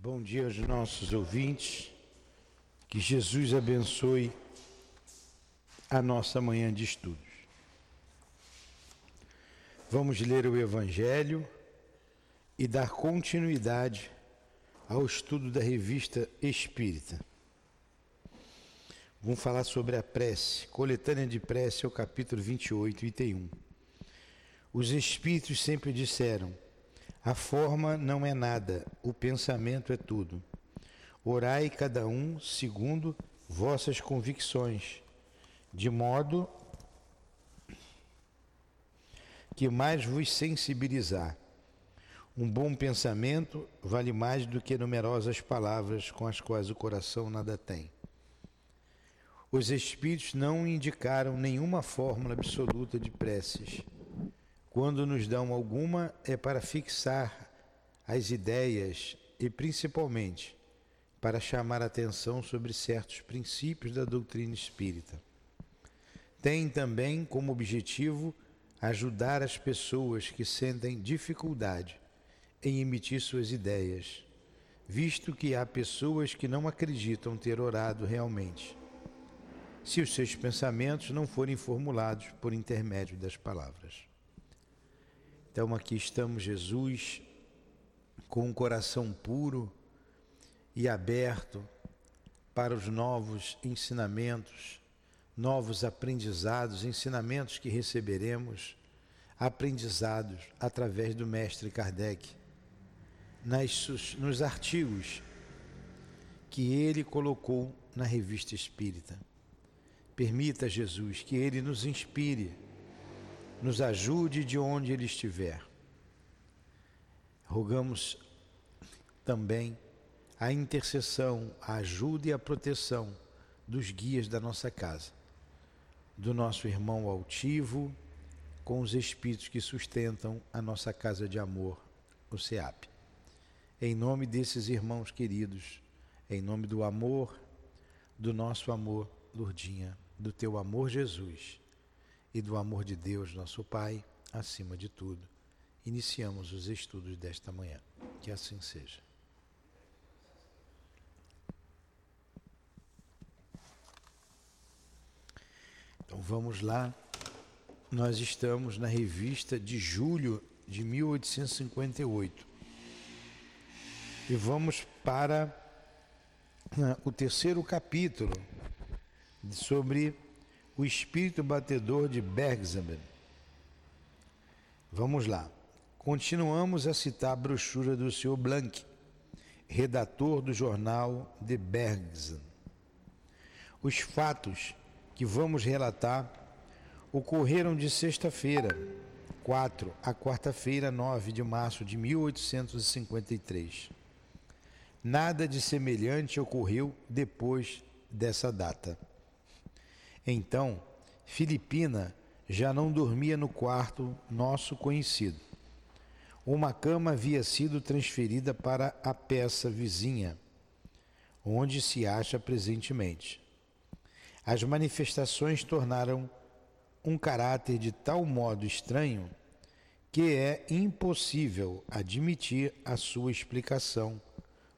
Bom dia aos nossos ouvintes. Que Jesus abençoe a nossa manhã de estudos. Vamos ler o Evangelho e dar continuidade ao estudo da revista Espírita. Vamos falar sobre a prece, coletânea de prece, é o capítulo 28, item 1. Os Espíritos sempre disseram: a forma não é nada, o pensamento é tudo. Orai cada um segundo vossas convicções, de modo que mais vos sensibilizar. Um bom pensamento vale mais do que numerosas palavras com as quais o coração nada tem. Os Espíritos não indicaram nenhuma fórmula absoluta de preces. Quando nos dão alguma, é para fixar as ideias e, principalmente, para chamar atenção sobre certos princípios da doutrina espírita. Tem também como objetivo ajudar as pessoas que sentem dificuldade em emitir suas ideias, visto que há pessoas que não acreditam ter orado realmente, se os seus pensamentos não forem formulados por intermédio das palavras. Então aqui estamos, Jesus, com um coração puro e aberto para os novos ensinamentos, novos aprendizados, ensinamentos que receberemos, aprendizados através do Mestre Kardec nas, nos artigos que ele colocou na revista espírita. Permita, Jesus, que ele nos inspire, nos ajude de onde ele estiver. Rogamos também a intercessão, a ajuda e a proteção dos guias da nossa casa, do nosso irmão altivo, com os espíritos que sustentam a nossa casa de amor, o SEAP em nome desses irmãos queridos, em nome do amor, do nosso amor, Lurdinha, do teu amor, Jesus, e do amor de Deus, nosso Pai, acima de tudo, iniciamos os estudos desta manhã. Que assim seja. Então vamos lá. Nós estamos na revista de julho de 1858. E vamos para né, o terceiro capítulo sobre o espírito batedor de Bergsamen. Vamos lá. Continuamos a citar a brochura do Sr. Blanc, redator do jornal de Bergsen. Os fatos que vamos relatar ocorreram de sexta-feira, 4 a quarta-feira, 9 de março de 1853. Nada de semelhante ocorreu depois dessa data. Então, Filipina já não dormia no quarto nosso conhecido. Uma cama havia sido transferida para a peça vizinha, onde se acha presentemente. As manifestações tornaram um caráter de tal modo estranho que é impossível admitir a sua explicação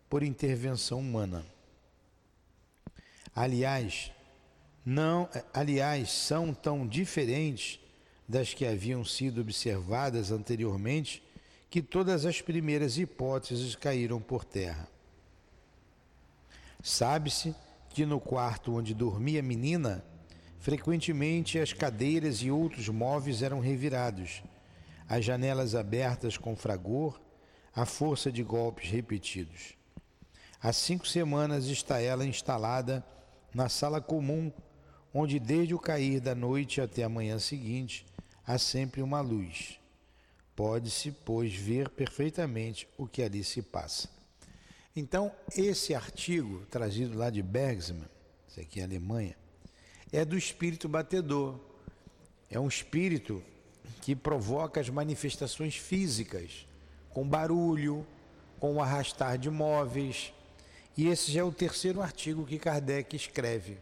por intervenção humana. Aliás, não, aliás, são tão diferentes das que haviam sido observadas anteriormente que todas as primeiras hipóteses caíram por terra. Sabe-se que no quarto onde dormia a menina, frequentemente as cadeiras e outros móveis eram revirados, as janelas abertas com fragor, à força de golpes repetidos. Há cinco semanas está ela instalada na sala comum, onde desde o cair da noite até a manhã seguinte há sempre uma luz. Pode-se, pois, ver perfeitamente o que ali se passa. Então, esse artigo, trazido lá de Bergman, isso aqui é Alemanha, é do espírito batedor. É um espírito que provoca as manifestações físicas, com barulho, com o arrastar de móveis, e esse já é o terceiro artigo que Kardec escreve.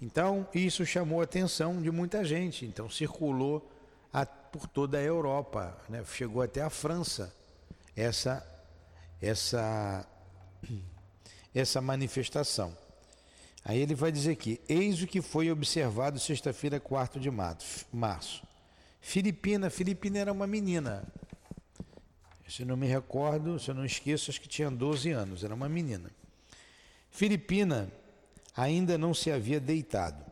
Então, isso chamou a atenção de muita gente. Então, circulou a, por toda a Europa, né? chegou até a França essa, essa essa manifestação. Aí ele vai dizer aqui: eis o que foi observado sexta-feira, 4 de março. Filipina, Filipina era uma menina. Se não me recordo, se eu não esqueço, acho que tinha 12 anos, era uma menina. Filipina ainda não se havia deitado.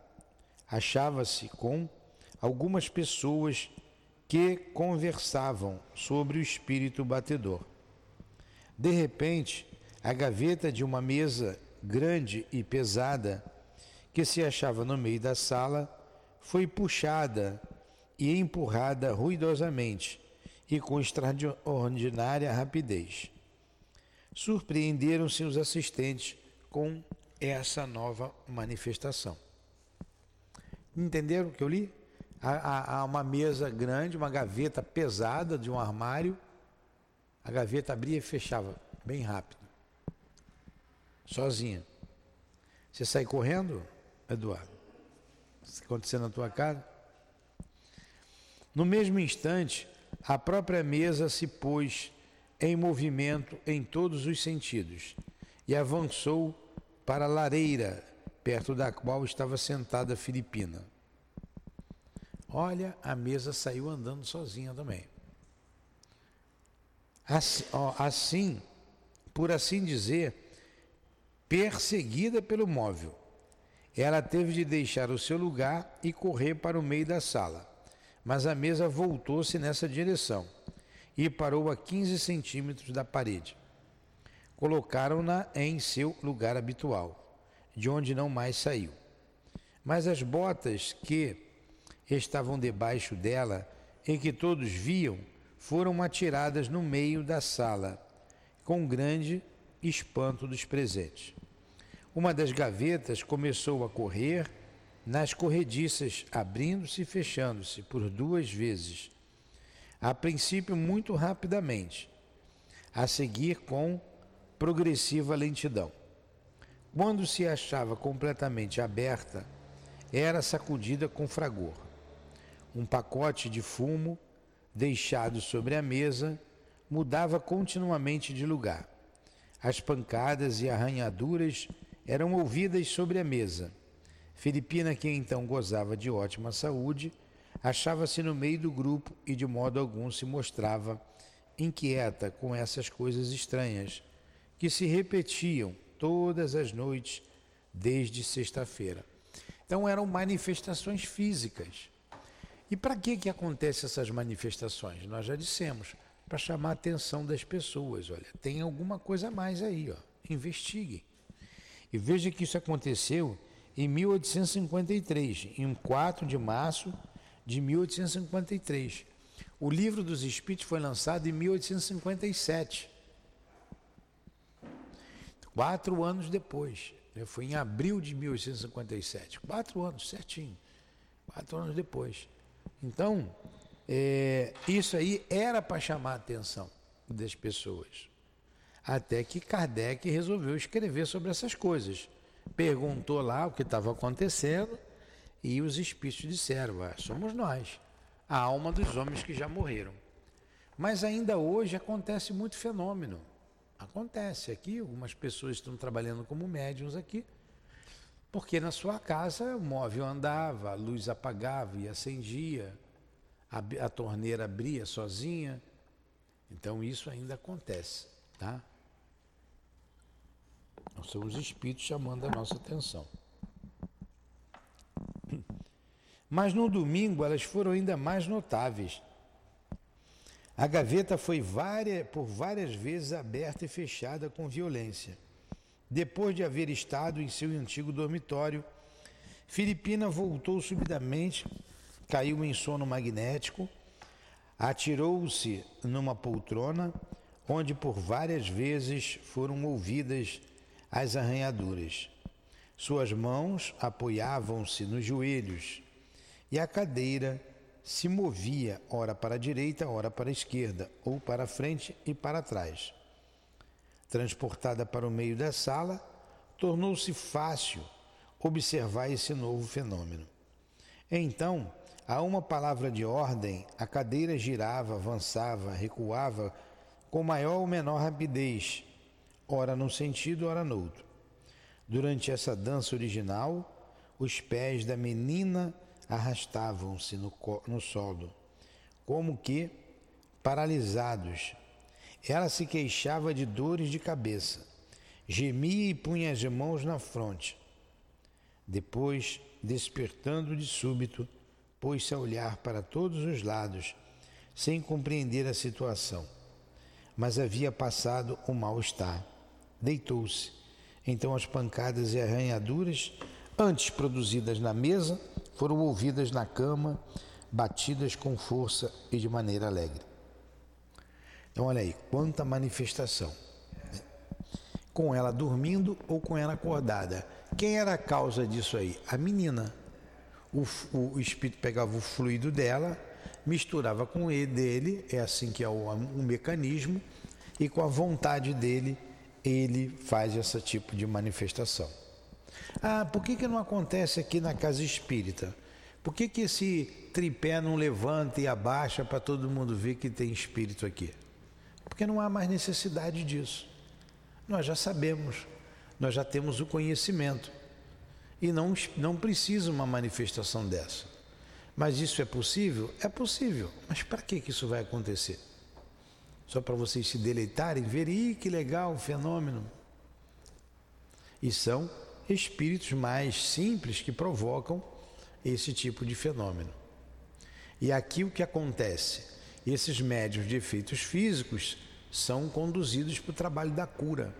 Achava-se com algumas pessoas que conversavam sobre o espírito batedor. De repente, a gaveta de uma mesa grande e pesada que se achava no meio da sala foi puxada e empurrada ruidosamente e com extraordinária rapidez. Surpreenderam-se os assistentes com essa nova manifestação. Entenderam o que eu li? Há, há, uma mesa grande, uma gaveta pesada de um armário. A gaveta abria e fechava bem rápido. Sozinha. Você sai correndo, Eduardo? Isso acontecendo na tua casa? No mesmo instante, a própria mesa se pôs em movimento em todos os sentidos e avançou para a lareira, perto da qual estava sentada a Filipina. Olha, a mesa saiu andando sozinha também. Assim, ó, assim, por assim dizer, perseguida pelo móvel, ela teve de deixar o seu lugar e correr para o meio da sala. Mas a mesa voltou-se nessa direção e parou a 15 centímetros da parede. Colocaram-na em seu lugar habitual, de onde não mais saiu. Mas as botas que estavam debaixo dela e que todos viam foram atiradas no meio da sala, com grande espanto dos presentes. Uma das gavetas começou a correr nas corrediças, abrindo-se e fechando-se por duas vezes, a princípio muito rapidamente, a seguir com progressiva lentidão. Quando se achava completamente aberta, era sacudida com fragor. Um pacote de fumo, deixado sobre a mesa, mudava continuamente de lugar. As pancadas e arranhaduras eram ouvidas sobre a mesa Filipina, que então gozava de ótima saúde, achava-se no meio do grupo e de modo algum se mostrava inquieta com essas coisas estranhas que se repetiam todas as noites desde sexta-feira. Então eram manifestações físicas. E para que que acontecem essas manifestações? Nós já dissemos, para chamar a atenção das pessoas. Olha, tem alguma coisa a mais aí, ó. Investigue. E veja que isso aconteceu em 1853, em 4 de março de 1853. O livro dos Espíritos foi lançado em 1857. Quatro anos depois. Né? Foi em abril de 1857. Quatro anos, certinho. Quatro anos depois. Então, é, isso aí era para chamar a atenção das pessoas. Até que Kardec resolveu escrever sobre essas coisas perguntou lá o que estava acontecendo e os espíritos disseram: ah, somos nós, a alma dos homens que já morreram. Mas ainda hoje acontece muito fenômeno. Acontece aqui, algumas pessoas estão trabalhando como médiums aqui, porque na sua casa o móvel andava, a luz apagava e acendia, a, a torneira abria sozinha. Então isso ainda acontece, tá? São os espíritos chamando a nossa atenção. Mas no domingo elas foram ainda mais notáveis. A gaveta foi várias, por várias vezes aberta e fechada com violência. Depois de haver estado em seu antigo dormitório, Filipina voltou subitamente, caiu em sono magnético, atirou-se numa poltrona, onde por várias vezes foram ouvidas as arranhaduras. Suas mãos apoiavam-se nos joelhos e a cadeira se movia ora para a direita, ora para a esquerda, ou para frente e para trás. Transportada para o meio da sala, tornou-se fácil observar esse novo fenômeno. Então, a uma palavra de ordem, a cadeira girava, avançava, recuava com maior ou menor rapidez, ora num sentido, ora no outro. Durante essa dança original, os pés da menina arrastavam-se no, no solo, como que paralisados. Ela se queixava de dores de cabeça, gemia e punha as mãos na fronte. Depois, despertando de súbito, pôs-se a olhar para todos os lados, sem compreender a situação. Mas havia passado o mal-estar. Deitou-se. Então as pancadas e arranhaduras, antes produzidas na mesa, foram ouvidas na cama, batidas com força e de maneira alegre. Então, olha aí, quanta manifestação. Com ela dormindo ou com ela acordada. Quem era a causa disso aí? A menina. O, o, o espírito pegava o fluido dela, misturava com ele dele, é assim que é o, o mecanismo, e com a vontade dele, ele faz esse tipo de manifestação. Ah, por que, que não acontece aqui na casa espírita? Por que, que esse tripé não levanta e abaixa para todo mundo ver que tem espírito aqui? Porque não há mais necessidade disso. Nós já sabemos, nós já temos o conhecimento. E não, não precisa uma manifestação dessa. Mas isso é possível? É possível. Mas para que, que isso vai acontecer? Só para vocês se deleitarem, verem, que legal o fenômeno. E são espíritos mais simples que provocam esse tipo de fenômeno. E aqui o que acontece? Esses médios de efeitos físicos são conduzidos para o trabalho da cura.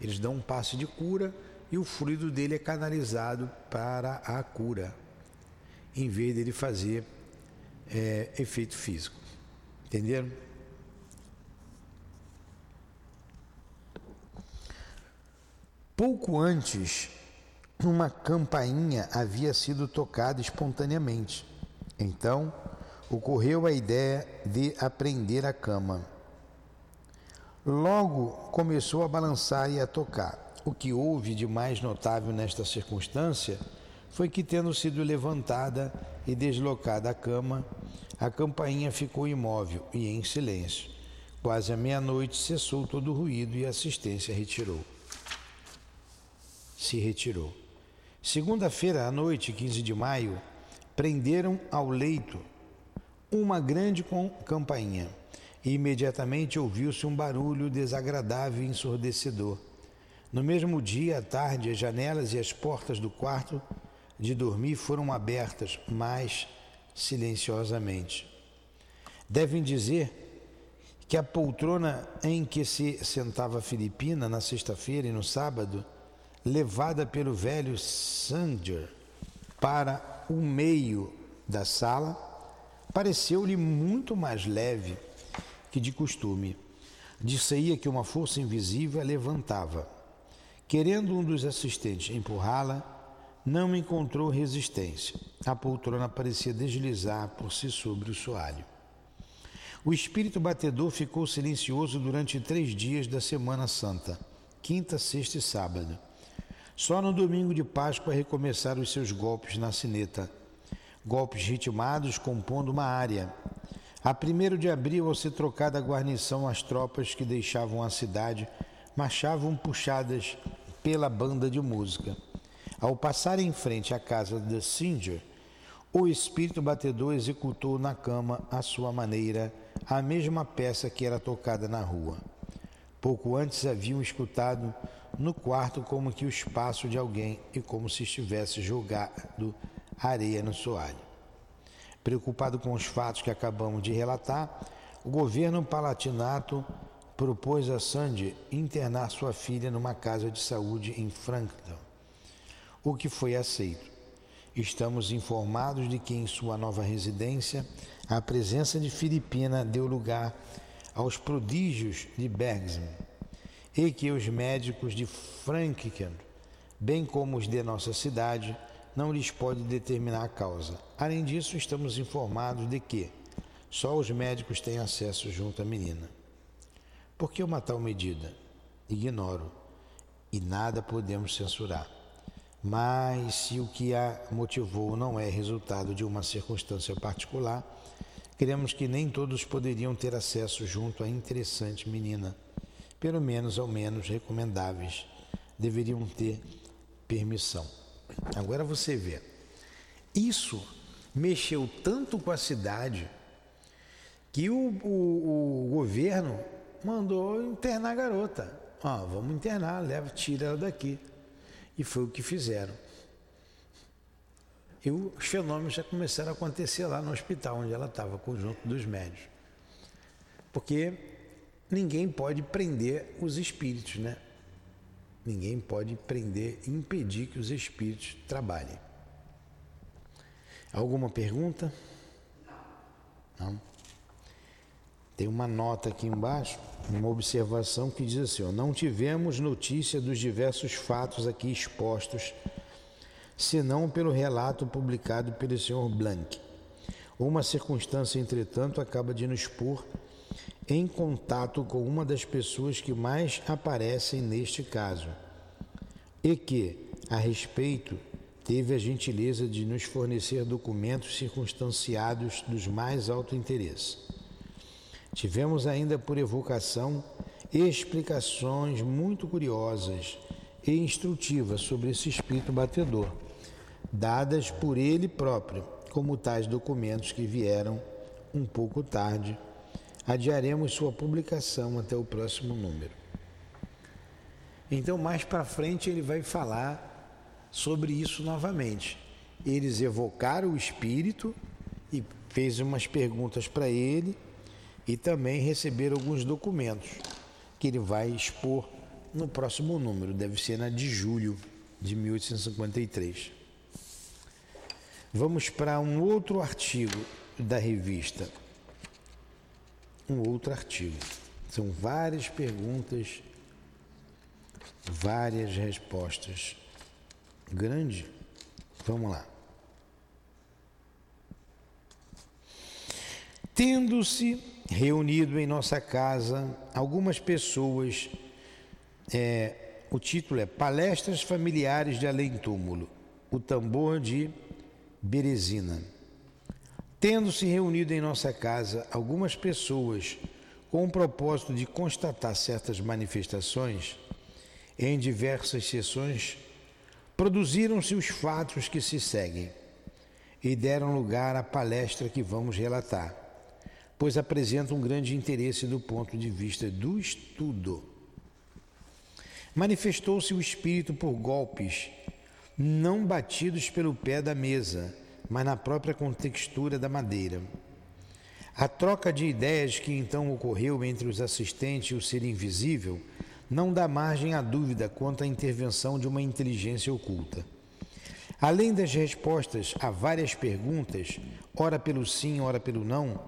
Eles dão um passe de cura e o fluido dele é canalizado para a cura, em vez dele fazer é, efeito físico. Entenderam? Pouco antes, uma campainha havia sido tocada espontaneamente. Então, ocorreu a ideia de aprender a cama. Logo começou a balançar e a tocar. O que houve de mais notável nesta circunstância foi que, tendo sido levantada e deslocada a cama, a campainha ficou imóvel e em silêncio. Quase à meia-noite cessou todo o ruído e a assistência retirou se retirou. Segunda-feira à noite, 15 de maio, prenderam ao leito uma grande campainha e imediatamente ouviu-se um barulho desagradável e ensurdecedor. No mesmo dia, à tarde, as janelas e as portas do quarto de dormir foram abertas, mas silenciosamente. Devem dizer que a poltrona em que se sentava Filipina na sexta-feira e no sábado levada pelo velho Sanger para o meio da sala, pareceu-lhe muito mais leve que de costume. Disseia que uma força invisível a levantava. Querendo um dos assistentes empurrá-la, não encontrou resistência. A poltrona parecia deslizar por si sobre o soalho. O espírito batedor ficou silencioso durante três dias da Semana Santa, quinta, sexta e sábado só no domingo de Páscoa recomeçaram os seus golpes na sineta, golpes ritmados compondo uma área. A 1 de abril, ao ser trocada a guarnição, as tropas que deixavam a cidade marchavam puxadas pela banda de música. Ao passar em frente à casa de Singer, o espírito batedor executou na cama, à sua maneira, a mesma peça que era tocada na rua. Pouco antes haviam escutado no quarto como que o espaço de alguém e como se estivesse jogado areia no soalho. Preocupado com os fatos que acabamos de relatar, o governo palatinato propôs a Sandy internar sua filha numa casa de saúde em Frankton, o que foi aceito. Estamos informados de que em sua nova residência a presença de Filipina deu lugar aos prodígios de Bergson e que os médicos de Franken, bem como os de nossa cidade, não lhes pode determinar a causa. Além disso, estamos informados de que só os médicos têm acesso junto à menina. Por que uma tal medida? Ignoro e nada podemos censurar. Mas se o que a motivou não é resultado de uma circunstância particular, Cremos que nem todos poderiam ter acesso junto à interessante menina, pelo menos ao menos recomendáveis, deveriam ter permissão. Agora você vê, isso mexeu tanto com a cidade que o, o, o governo mandou internar a garota. Ó, vamos internar, leva, tira ela daqui. E foi o que fizeram. E os fenômenos já começaram a acontecer lá no hospital onde ela estava, conjunto dos médios. Porque ninguém pode prender os espíritos, né? Ninguém pode prender impedir que os espíritos trabalhem. Alguma pergunta? Não. Tem uma nota aqui embaixo, uma observação que diz assim: ó, não tivemos notícia dos diversos fatos aqui expostos, senão pelo relato publicado pelo Sr. Blanc. Uma circunstância, entretanto, acaba de nos pôr em contato com uma das pessoas que mais aparecem neste caso e que, a respeito, teve a gentileza de nos fornecer documentos circunstanciados dos mais alto interesse. Tivemos ainda por evocação explicações muito curiosas e instrutivas sobre esse espírito batedor, dadas por ele próprio, como tais documentos que vieram um pouco tarde Adiaremos sua publicação até o próximo número. Então, mais para frente, ele vai falar sobre isso novamente. Eles evocaram o espírito e fez umas perguntas para ele e também receberam alguns documentos que ele vai expor no próximo número, deve ser na de julho de 1853. Vamos para um outro artigo da revista um outro artigo. São várias perguntas, várias respostas. Grande? Vamos lá. Tendo-se reunido em nossa casa algumas pessoas, é, o título é Palestras Familiares de Além Túmulo, o tambor de Berezina. Tendo-se reunido em nossa casa algumas pessoas com o propósito de constatar certas manifestações, em diversas sessões, produziram-se os fatos que se seguem e deram lugar à palestra que vamos relatar, pois apresentam um grande interesse do ponto de vista do estudo. Manifestou-se o espírito por golpes, não batidos pelo pé da mesa, mas na própria contextura da madeira. A troca de ideias que então ocorreu entre os assistentes e o ser invisível não dá margem à dúvida quanto à intervenção de uma inteligência oculta. Além das respostas a várias perguntas, ora pelo sim, ora pelo não,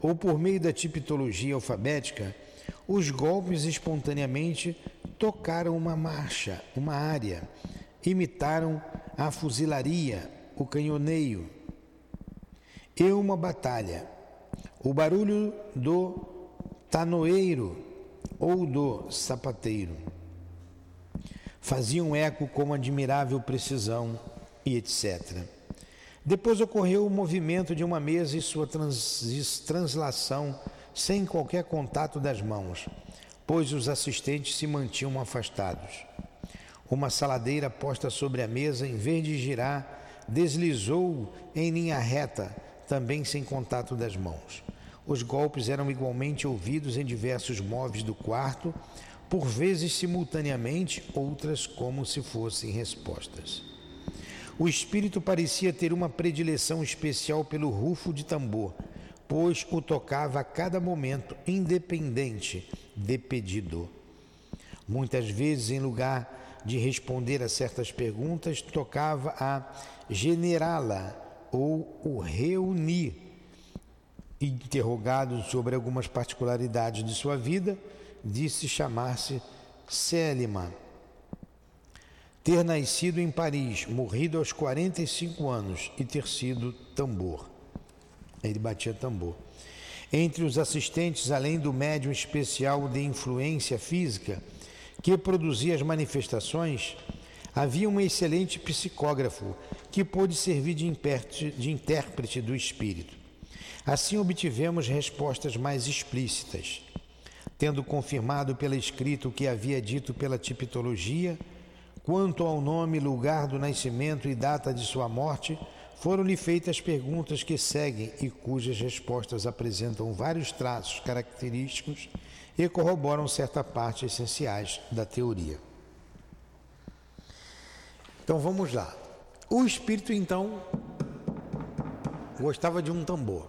ou por meio da tipologia alfabética, os golpes espontaneamente tocaram uma marcha, uma área, imitaram a fuzilaria, o canhoneio e uma batalha. O barulho do tanoeiro ou do sapateiro fazia um eco com admirável precisão e etc. Depois ocorreu o movimento de uma mesa e sua trans, translação sem qualquer contato das mãos, pois os assistentes se mantinham afastados. Uma saladeira posta sobre a mesa, em vez de girar, deslizou em linha reta, também sem contato das mãos. Os golpes eram igualmente ouvidos em diversos móveis do quarto, por vezes simultaneamente, outras como se fossem respostas. O espírito parecia ter uma predileção especial pelo rufo de tambor, pois o tocava a cada momento, independente de pedido. Muitas vezes, em lugar de responder a certas perguntas, tocava a generá-la ou o reunir. Interrogado sobre algumas particularidades de sua vida, disse chamar-se Célima. Ter nascido em Paris, morrido aos 45 anos e ter sido tambor. Ele batia tambor. Entre os assistentes, além do médium especial de influência física que produzia as manifestações, havia um excelente psicógrafo que pôde servir de, de intérprete do espírito. Assim obtivemos respostas mais explícitas. tendo confirmado pela escrita o que havia dito pela tipologia, quanto ao nome, lugar do nascimento e data de sua morte, foram-lhe feitas perguntas que seguem e cujas respostas apresentam vários traços característicos e corroboram certa parte essenciais da teoria. Então vamos lá. O espírito então gostava de um tambor.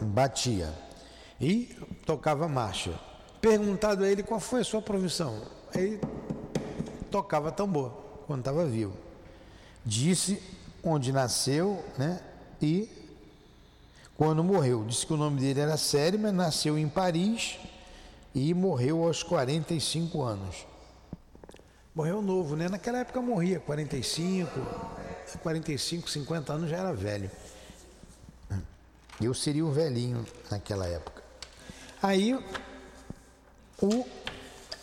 Batia e tocava marcha. Perguntado a ele qual foi a sua profissão, ele tocava tambor quando estava vivo. Disse onde nasceu, né? E quando morreu. Disse que o nome dele era Sério, mas nasceu em Paris e morreu aos 45 anos. Morreu novo, né? Naquela época morria, 45, 45, 50 anos já era velho. Eu seria o velhinho naquela época. Aí o,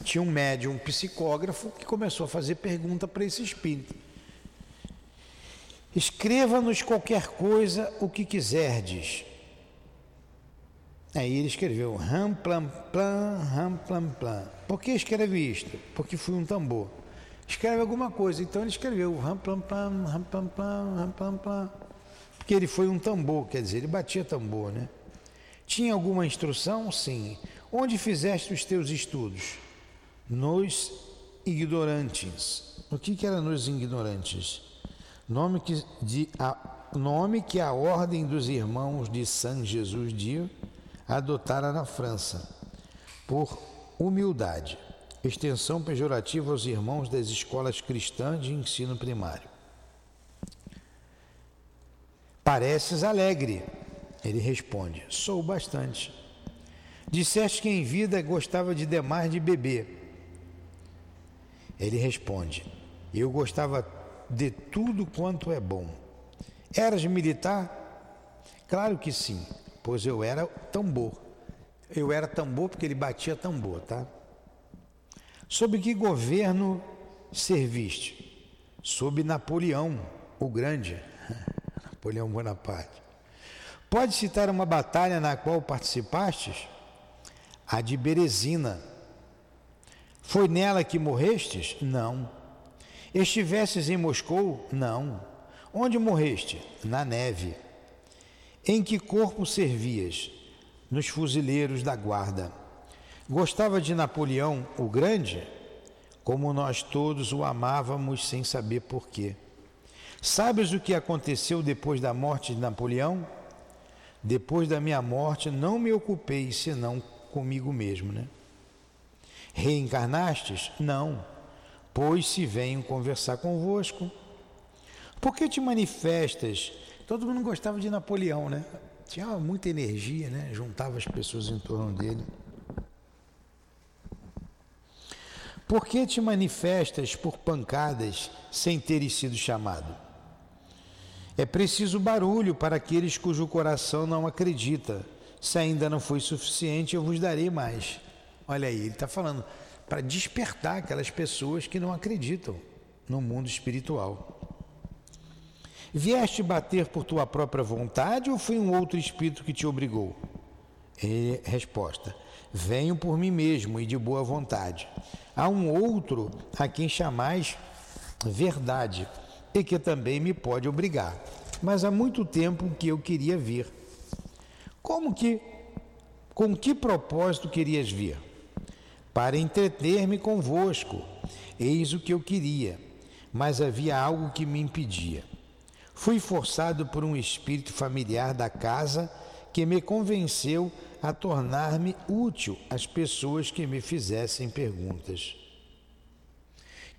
tinha um médium um psicógrafo que começou a fazer pergunta para esse espírito. Escreva-nos qualquer coisa o que quiserdes. Aí ele escreveu ram plam plam, ram plam plam. Por que escreve isto? Porque fui um tambor. Escreve alguma coisa. Então ele escreveu ram plam plam, ram plam plam, ram plam plam. Porque ele foi um tambor, quer dizer, ele batia tambor, né? Tinha alguma instrução? Sim. Onde fizeste os teus estudos? Nos ignorantes. O que, que era nos ignorantes? Nome que, de, a, nome que a ordem dos irmãos de São Jesus de adotara na França, por humildade, extensão pejorativa aos irmãos das escolas cristãs de ensino primário. Pareces alegre. Ele responde: Sou bastante. Disseste que em vida gostava de demais de beber. Ele responde: Eu gostava de tudo quanto é bom. Eras militar? Claro que sim pois eu era tambor. Eu era tambor porque ele batia tambor, tá? Sob que governo serviste? Sob Napoleão, o Grande, Napoleão Bonaparte. Pode citar uma batalha na qual participastes? A de Berezina. Foi nela que morrestes? Não. Estivesses em Moscou? Não. Onde morreste? Na neve. Em que corpo servias? Nos fuzileiros da guarda. Gostava de Napoleão o Grande? Como nós todos o amávamos sem saber porquê. Sabes o que aconteceu depois da morte de Napoleão? Depois da minha morte, não me ocupei senão comigo mesmo, né? Reencarnastes? Não, pois se venho conversar convosco. Por que te manifestas Todo mundo gostava de Napoleão, né? Tinha muita energia, né? Juntava as pessoas em torno dele. Por que te manifestas por pancadas sem teres sido chamado? É preciso barulho para aqueles cujo coração não acredita. Se ainda não foi suficiente, eu vos darei mais. Olha aí, ele está falando para despertar aquelas pessoas que não acreditam no mundo espiritual. Vieste bater por tua própria vontade ou foi um outro espírito que te obrigou? E, resposta: Venho por mim mesmo e de boa vontade. Há um outro a quem chamais verdade e que também me pode obrigar. Mas há muito tempo que eu queria vir. Como que, com que propósito querias vir? Para entreter-me convosco. Eis o que eu queria, mas havia algo que me impedia. Fui forçado por um espírito familiar da casa que me convenceu a tornar-me útil às pessoas que me fizessem perguntas.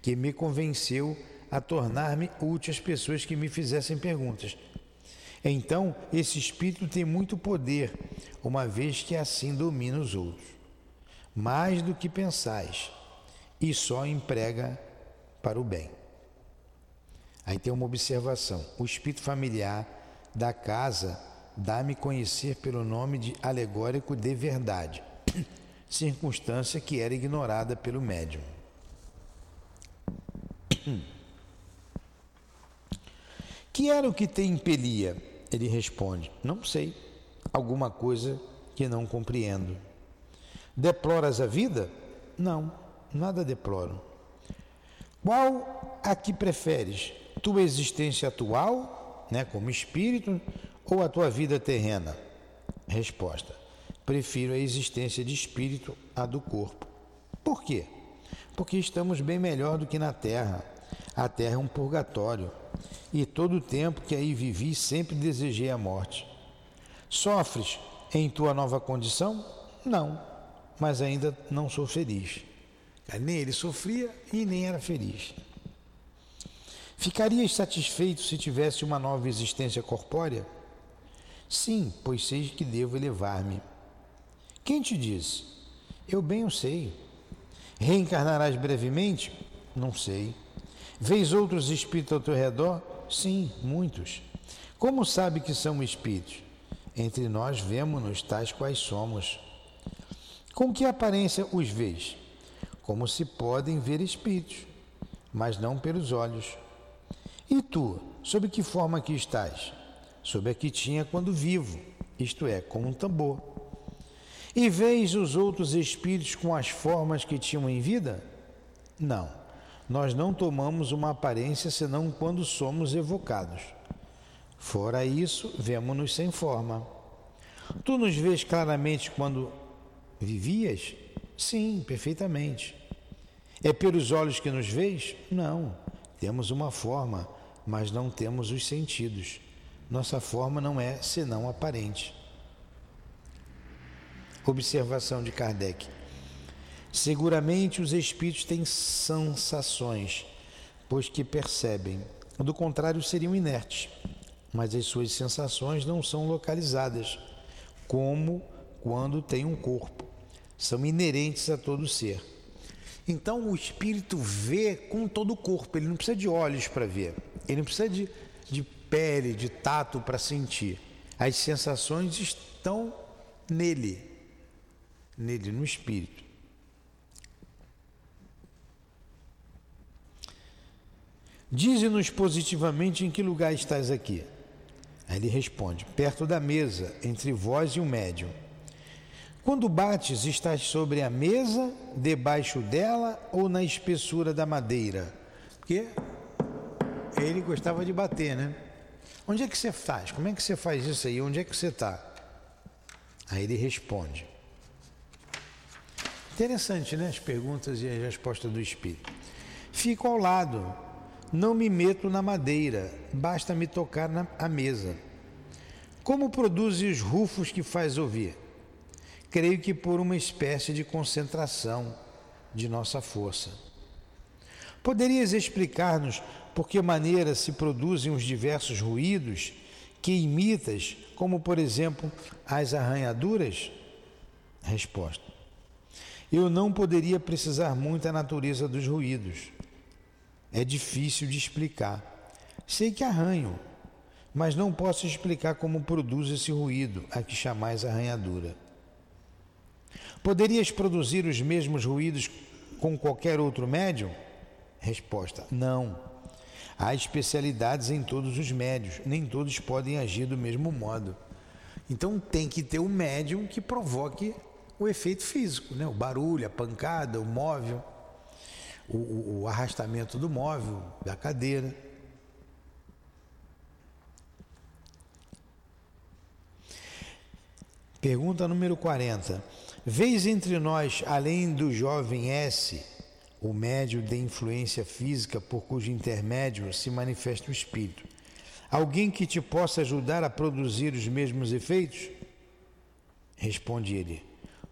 Que me convenceu a tornar-me útil às pessoas que me fizessem perguntas. Então, esse espírito tem muito poder, uma vez que assim domina os outros, mais do que pensais, e só emprega para o bem. Aí tem uma observação: o espírito familiar da casa dá-me conhecer pelo nome de alegórico de verdade, circunstância que era ignorada pelo médium. Que era o que te impelia? Ele responde: Não sei. Alguma coisa que não compreendo. Deploras a vida? Não, nada deploro. Qual a que preferes? Tua existência atual, né, como espírito, ou a tua vida terrena? Resposta: Prefiro a existência de espírito à do corpo. Por quê? Porque estamos bem melhor do que na terra. A terra é um purgatório. E todo o tempo que aí vivi, sempre desejei a morte. Sofres em tua nova condição? Não, mas ainda não sou feliz. Nem ele sofria e nem era feliz. Ficarias satisfeito se tivesse uma nova existência corpórea? Sim, pois sei que devo elevar-me. Quem te disse? Eu bem o sei. Reencarnarás brevemente? Não sei. Vês outros espíritos ao teu redor? Sim, muitos. Como sabe que são espíritos? Entre nós vemos-nos tais quais somos. Com que aparência os vês? Como se podem ver espíritos, mas não pelos olhos. E tu, sob que forma que estás? Sob a que tinha quando vivo, isto é, como um tambor. E vês os outros espíritos com as formas que tinham em vida? Não, nós não tomamos uma aparência senão quando somos evocados. Fora isso, vemos-nos sem forma. Tu nos vês claramente quando vivias? Sim, perfeitamente. É pelos olhos que nos vês? Não. Temos uma forma, mas não temos os sentidos. Nossa forma não é senão aparente. Observação de Kardec. Seguramente os espíritos têm sensações, pois que percebem. Do contrário, seriam inertes mas as suas sensações não são localizadas, como quando tem um corpo. São inerentes a todo ser. Então o espírito vê com todo o corpo, ele não precisa de olhos para ver, ele não precisa de, de pele, de tato para sentir. As sensações estão nele, nele, no espírito. Dize-nos positivamente em que lugar estás aqui. Aí ele responde: perto da mesa, entre vós e o médium. Quando bates, estás sobre a mesa, debaixo dela ou na espessura da madeira? Porque ele gostava de bater, né? Onde é que você faz? Como é que você faz isso aí? Onde é que você está? Aí ele responde. Interessante, né? As perguntas e as respostas do Espírito. Fico ao lado, não me meto na madeira, basta me tocar na mesa. Como produz os rufos que faz ouvir? Creio que por uma espécie de concentração de nossa força. Poderias explicar-nos por que maneira se produzem os diversos ruídos que imitas, como por exemplo as arranhaduras? Resposta: Eu não poderia precisar muito a natureza dos ruídos é difícil de explicar. Sei que arranho, mas não posso explicar como produz esse ruído a que chamais arranhadura. Poderias produzir os mesmos ruídos com qualquer outro médium? Resposta: Não. Há especialidades em todos os médios, nem todos podem agir do mesmo modo. Então tem que ter um médium que provoque o efeito físico, né? o barulho, a pancada, o móvel o, o, o arrastamento do móvel, da cadeira. Pergunta número 40. Vês entre nós, além do jovem S, o médio de influência física por cujo intermédio se manifesta o espírito, alguém que te possa ajudar a produzir os mesmos efeitos? Responde ele: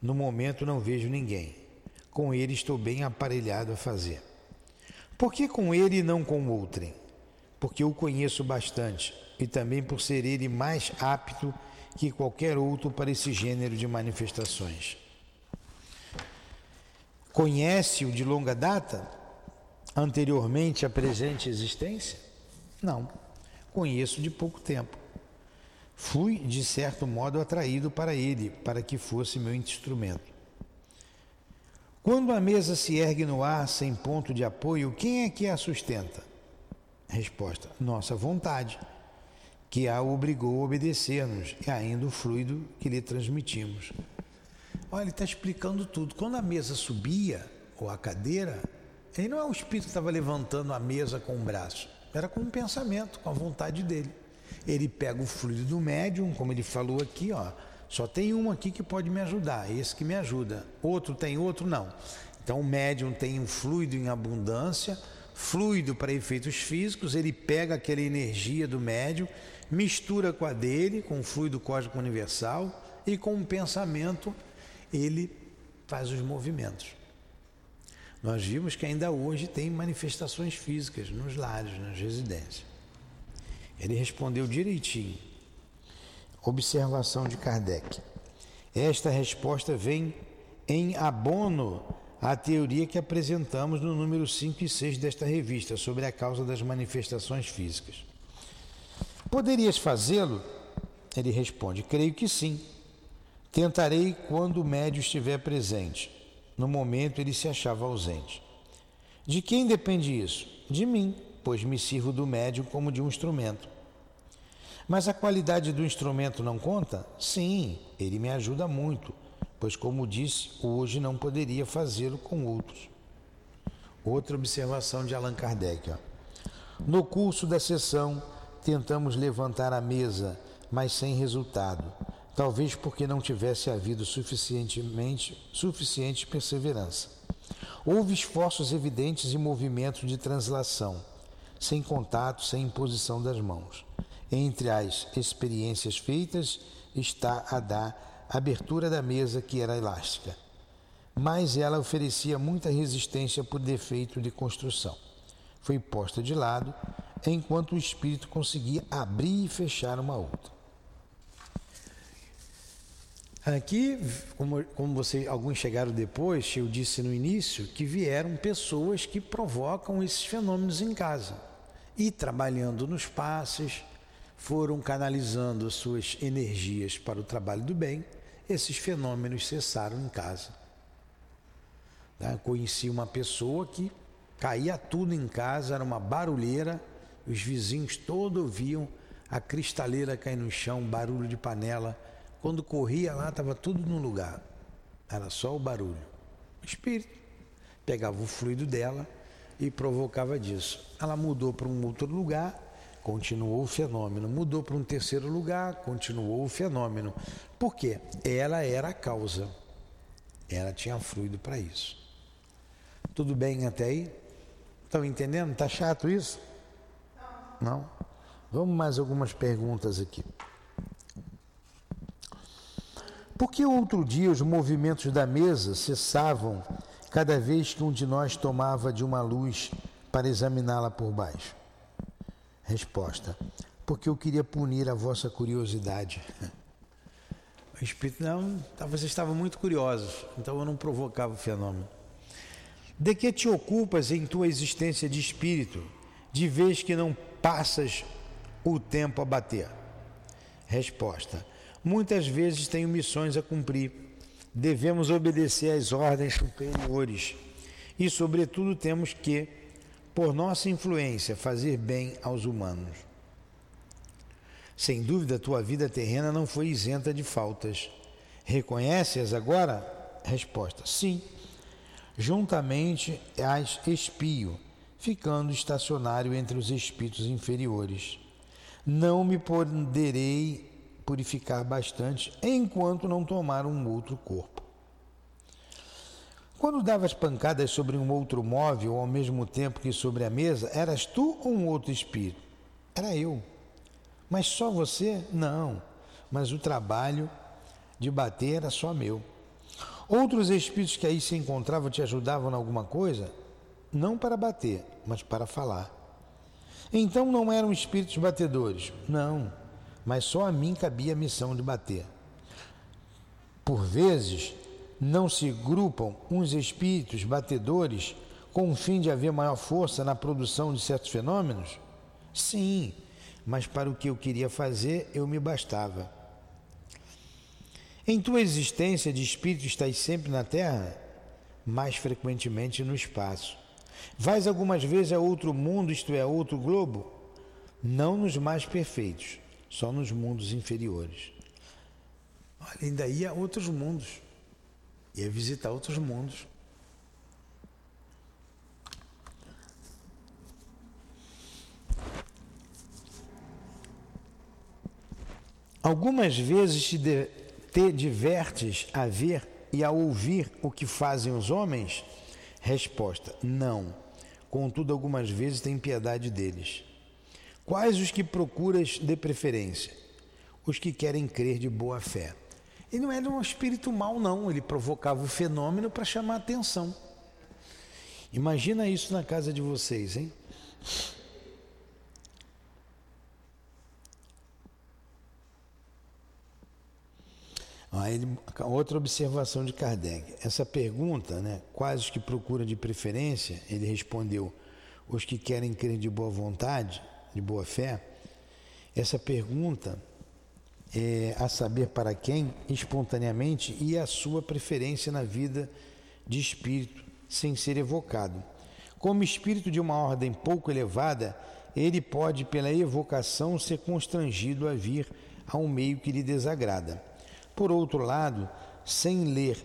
No momento não vejo ninguém com ele estou bem aparelhado a fazer. Por que com ele e não com outrem? Porque o conheço bastante e também por ser ele mais apto que qualquer outro para esse gênero de manifestações. Conhece-o de longa data, anteriormente à presente existência? Não, conheço de pouco tempo. Fui, de certo modo, atraído para ele, para que fosse meu instrumento. Quando a mesa se ergue no ar sem ponto de apoio, quem é que a sustenta? Resposta: Nossa vontade. Que a obrigou a obedecer-nos e ainda o fluido que lhe transmitimos. Olha, ele está explicando tudo. Quando a mesa subia, ou a cadeira, ele não é o espírito que estava levantando a mesa com o braço, era com o pensamento, com a vontade dele. Ele pega o fluido do médium, como ele falou aqui, ó, só tem um aqui que pode me ajudar, esse que me ajuda. Outro tem outro, não. Então o médium tem um fluido em abundância, fluido para efeitos físicos, ele pega aquela energia do médium, mistura com a dele, com o fluido cósmico universal e com o pensamento ele faz os movimentos. Nós vimos que ainda hoje tem manifestações físicas nos lares, nas residências. Ele respondeu direitinho. Observação de Kardec. Esta resposta vem em abono à teoria que apresentamos no número 5 e 6 desta revista sobre a causa das manifestações físicas. Poderias fazê-lo? Ele responde: Creio que sim. Tentarei quando o médio estiver presente. No momento ele se achava ausente. De quem depende isso? De mim, pois me sirvo do médio como de um instrumento. Mas a qualidade do instrumento não conta? Sim, ele me ajuda muito, pois, como disse, hoje não poderia fazê-lo com outros. Outra observação de Allan Kardec. Ó. No curso da sessão, tentamos levantar a mesa, mas sem resultado talvez porque não tivesse havido suficientemente suficiente perseverança. Houve esforços evidentes e movimentos de translação, sem contato, sem imposição das mãos. Entre as experiências feitas está a da abertura da mesa que era elástica, mas ela oferecia muita resistência por defeito de construção. Foi posta de lado enquanto o espírito conseguia abrir e fechar uma outra. Aqui, como, como você, alguns chegaram depois, eu disse no início, que vieram pessoas que provocam esses fenômenos em casa. E trabalhando nos passes, foram canalizando suas energias para o trabalho do bem, esses fenômenos cessaram em casa. Tá? Conheci uma pessoa que caía tudo em casa, era uma barulheira, os vizinhos todos ouviam a cristaleira cair no chão, barulho de panela quando corria lá, estava tudo no lugar. Era só o barulho. O espírito pegava o fluido dela e provocava disso. Ela mudou para um outro lugar, continuou o fenômeno. Mudou para um terceiro lugar, continuou o fenômeno. Por quê? Ela era a causa. Ela tinha fluido para isso. Tudo bem até aí? Estão entendendo? Tá chato isso? Não? Vamos mais algumas perguntas aqui. Porque outro dia os movimentos da mesa cessavam cada vez que um de nós tomava de uma luz para examiná-la por baixo? Resposta: Porque eu queria punir a vossa curiosidade. O Espírito, não, vocês estavam muito curiosos, então eu não provocava o fenômeno. De que te ocupas em tua existência de espírito, de vez que não passas o tempo a bater? Resposta: muitas vezes tenho missões a cumprir. Devemos obedecer às ordens superiores e, sobretudo, temos que, por nossa influência, fazer bem aos humanos. Sem dúvida, tua vida terrena não foi isenta de faltas. Reconhece-as agora? Resposta: sim. Juntamente as espio, ficando estacionário entre os espíritos inferiores. Não me poderei purificar bastante enquanto não tomar um outro corpo. Quando davas pancadas sobre um outro móvel ao mesmo tempo que sobre a mesa, eras tu ou um outro espírito? Era eu. Mas só você? Não. Mas o trabalho de bater era só meu. Outros espíritos que aí se encontravam te ajudavam em alguma coisa? Não para bater, mas para falar. Então não eram espíritos batedores? Não mas só a mim cabia a missão de bater. Por vezes, não se grupam uns espíritos batedores com o fim de haver maior força na produção de certos fenômenos? Sim, mas para o que eu queria fazer, eu me bastava. Em tua existência de espírito estás sempre na Terra? Mais frequentemente no espaço. Vais algumas vezes a outro mundo, isto é, a outro globo? Não nos mais perfeitos só nos mundos inferiores. Ainda ia a outros mundos, ia visitar outros mundos. Algumas vezes te, de, te divertes a ver e a ouvir o que fazem os homens? Resposta: Não. Contudo, algumas vezes tem piedade deles. Quais os que procuras de preferência? Os que querem crer de boa fé. Ele não era um espírito mau, não. Ele provocava o fenômeno para chamar a atenção. Imagina isso na casa de vocês, hein? Aí, outra observação de Kardec. Essa pergunta, né, quais os que procuram de preferência, ele respondeu, os que querem crer de boa vontade, de boa fé. Essa pergunta é a saber para quem, espontaneamente, e a sua preferência na vida de espírito, sem ser evocado. Como espírito de uma ordem pouco elevada, ele pode, pela evocação, ser constrangido a vir a um meio que lhe desagrada. Por outro lado, sem ler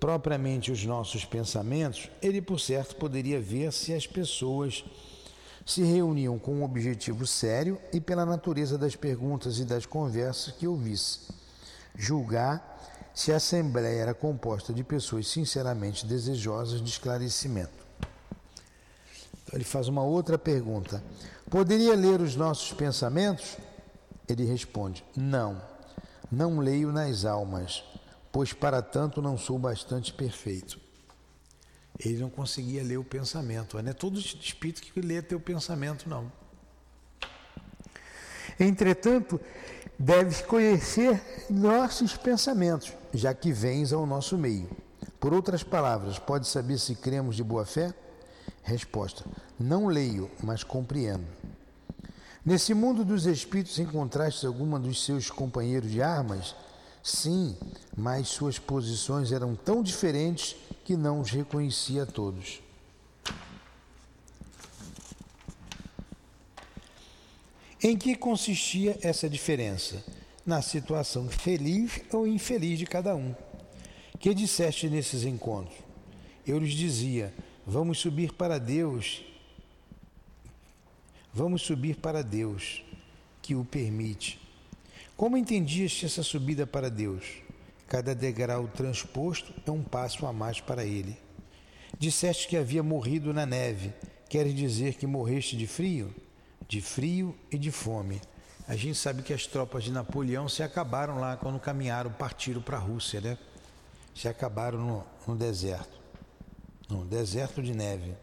propriamente os nossos pensamentos, ele, por certo, poderia ver se as pessoas se reuniam com um objetivo sério e, pela natureza das perguntas e das conversas que ouvisse, julgar se a Assembleia era composta de pessoas sinceramente desejosas de esclarecimento. Então, ele faz uma outra pergunta: Poderia ler os nossos pensamentos? Ele responde: Não. Não leio nas almas, pois para tanto não sou bastante perfeito. Ele não conseguia ler o pensamento. Não é todo espírito que lê teu pensamento, não. Entretanto, deves conhecer nossos pensamentos, já que vens ao nosso meio. Por outras palavras, pode saber se cremos de boa fé? Resposta: Não leio, mas compreendo. Nesse mundo dos espíritos encontraste alguma dos seus companheiros de armas? Sim, mas suas posições eram tão diferentes que não os reconhecia a todos. Em que consistia essa diferença? Na situação feliz ou infeliz de cada um. Que disseste nesses encontros? Eu lhes dizia: vamos subir para Deus Vamos subir para Deus, que o permite. Como entendias essa subida para Deus? Cada degrau transposto é um passo a mais para Ele. Disseste que havia morrido na neve. Queres dizer que morreste de frio? De frio e de fome. A gente sabe que as tropas de Napoleão se acabaram lá quando caminharam, partiram para a Rússia, né? Se acabaram no, no deserto. No deserto de neve.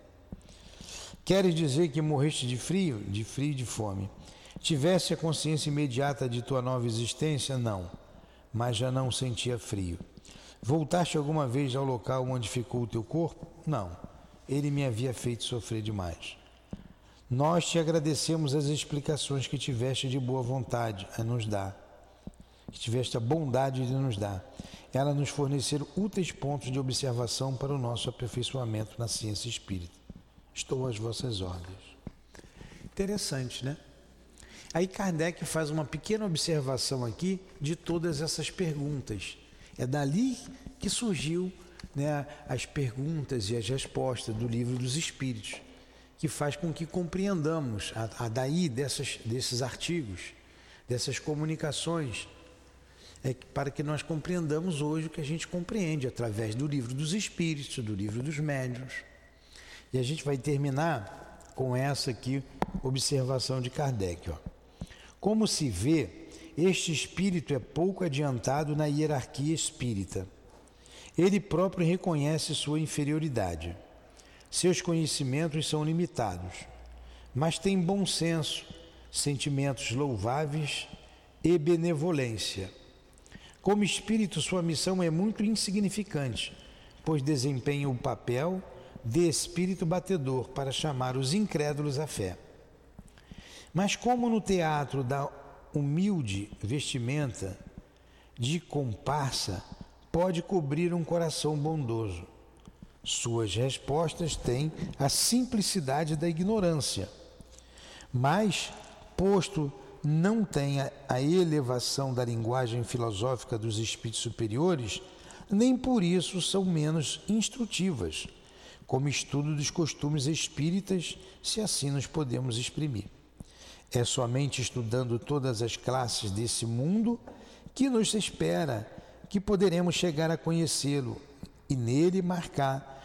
Queres dizer que morreste de frio? De frio e de fome. Tivesse a consciência imediata de tua nova existência? Não, mas já não sentia frio. Voltaste alguma vez ao local onde ficou o teu corpo? Não, ele me havia feito sofrer demais. Nós te agradecemos as explicações que tiveste de boa vontade a nos dar, que tiveste a bondade de nos dar. Ela nos fornecer úteis pontos de observação para o nosso aperfeiçoamento na ciência espírita. Estou às vossas ordens. Interessante, né? Aí Kardec faz uma pequena observação aqui de todas essas perguntas. É dali que surgiu né, as perguntas e as respostas do livro dos Espíritos, que faz com que compreendamos a, a daí dessas, desses artigos, dessas comunicações, é para que nós compreendamos hoje o que a gente compreende através do livro dos Espíritos, do livro dos Médiuns. E a gente vai terminar com essa aqui, observação de Kardec. Ó. Como se vê, este espírito é pouco adiantado na hierarquia espírita. Ele próprio reconhece sua inferioridade. Seus conhecimentos são limitados, mas tem bom senso, sentimentos louváveis e benevolência. Como espírito, sua missão é muito insignificante, pois desempenha o papel de espírito batedor para chamar os incrédulos à fé. Mas como no teatro da humilde vestimenta de comparsa pode cobrir um coração bondoso? Suas respostas têm a simplicidade da ignorância. Mas, posto não têm a elevação da linguagem filosófica dos espíritos superiores, nem por isso são menos instrutivas, como estudo dos costumes espíritas, se assim nos podemos exprimir. É somente estudando todas as classes desse mundo que nos espera que poderemos chegar a conhecê-lo e nele marcar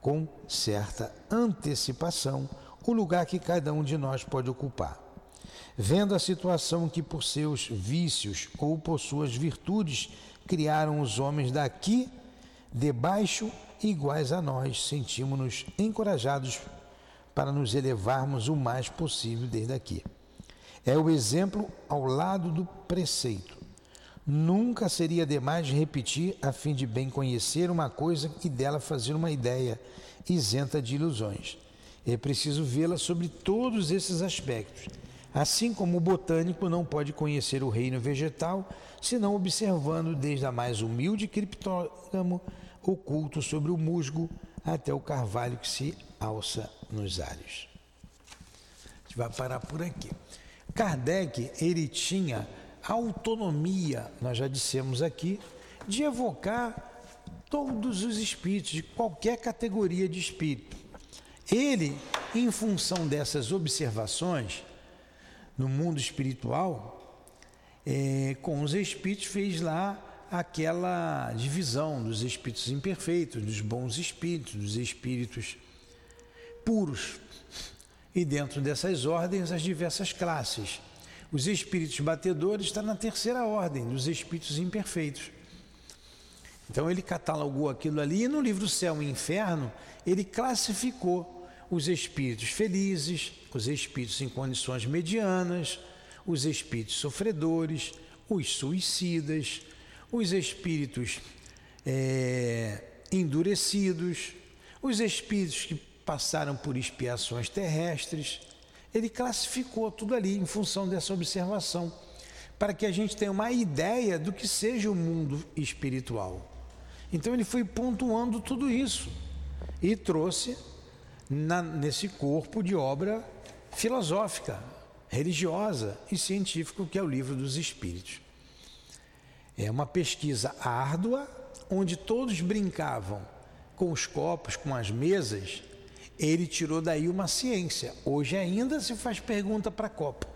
com certa antecipação o lugar que cada um de nós pode ocupar. Vendo a situação que, por seus vícios ou por suas virtudes, criaram os homens daqui, debaixo, iguais a nós, sentimos-nos encorajados para nos elevarmos o mais possível desde aqui. É o exemplo ao lado do preceito. Nunca seria demais repetir a fim de bem conhecer uma coisa e dela fazer uma ideia isenta de ilusões. É preciso vê-la sobre todos esses aspectos. Assim como o botânico não pode conhecer o reino vegetal, senão observando desde a mais humilde criptógamo oculto sobre o musgo até o carvalho que se alça nos alhos. A gente vai parar por aqui. Kardec, ele tinha autonomia, nós já dissemos aqui, de evocar todos os espíritos, de qualquer categoria de espírito. Ele, em função dessas observações no mundo espiritual, é, com os espíritos, fez lá aquela divisão dos espíritos imperfeitos, dos bons espíritos, dos espíritos puros. E dentro dessas ordens, as diversas classes. Os espíritos batedores estão na terceira ordem, dos espíritos imperfeitos. Então ele catalogou aquilo ali e no livro Céu e Inferno ele classificou os espíritos felizes, os espíritos em condições medianas, os espíritos sofredores, os suicidas, os espíritos é, endurecidos, os espíritos que passaram por expiações terrestres ele classificou tudo ali em função dessa observação, para que a gente tenha uma ideia do que seja o mundo espiritual. Então ele foi pontuando tudo isso e trouxe na, nesse corpo de obra filosófica, religiosa e científica, que é o livro dos Espíritos. É uma pesquisa árdua, onde todos brincavam com os copos, com as mesas, ele tirou daí uma ciência. Hoje ainda se faz pergunta para a Copa.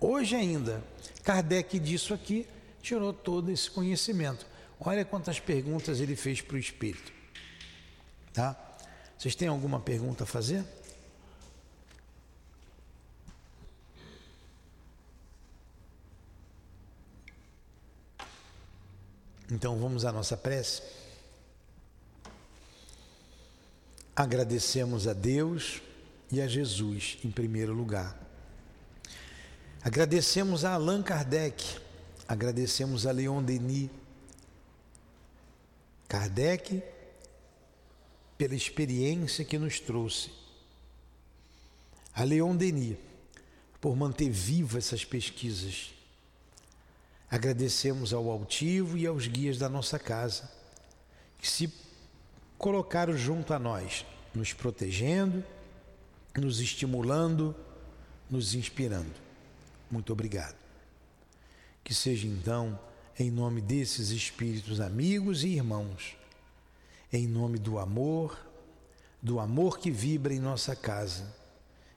Hoje ainda. Kardec disso aqui tirou todo esse conhecimento. Olha quantas perguntas ele fez para o Espírito. Tá? Vocês têm alguma pergunta a fazer? Então vamos à nossa prece. Agradecemos a Deus e a Jesus em primeiro lugar. Agradecemos a Allan Kardec, agradecemos a Leon Denis. Kardec, pela experiência que nos trouxe. A Leon Denis, por manter vivas essas pesquisas. Agradecemos ao altivo e aos guias da nossa casa, que se colocaram junto a nós, nos protegendo, nos estimulando, nos inspirando. Muito obrigado. Que seja então, em nome desses espíritos amigos e irmãos, em nome do amor, do amor que vibra em nossa casa,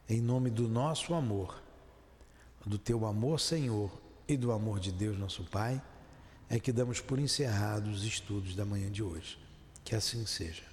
em nome do nosso amor, do teu amor, Senhor, e do amor de Deus, nosso Pai, é que damos por encerrados os estudos da manhã de hoje. Que assim seja.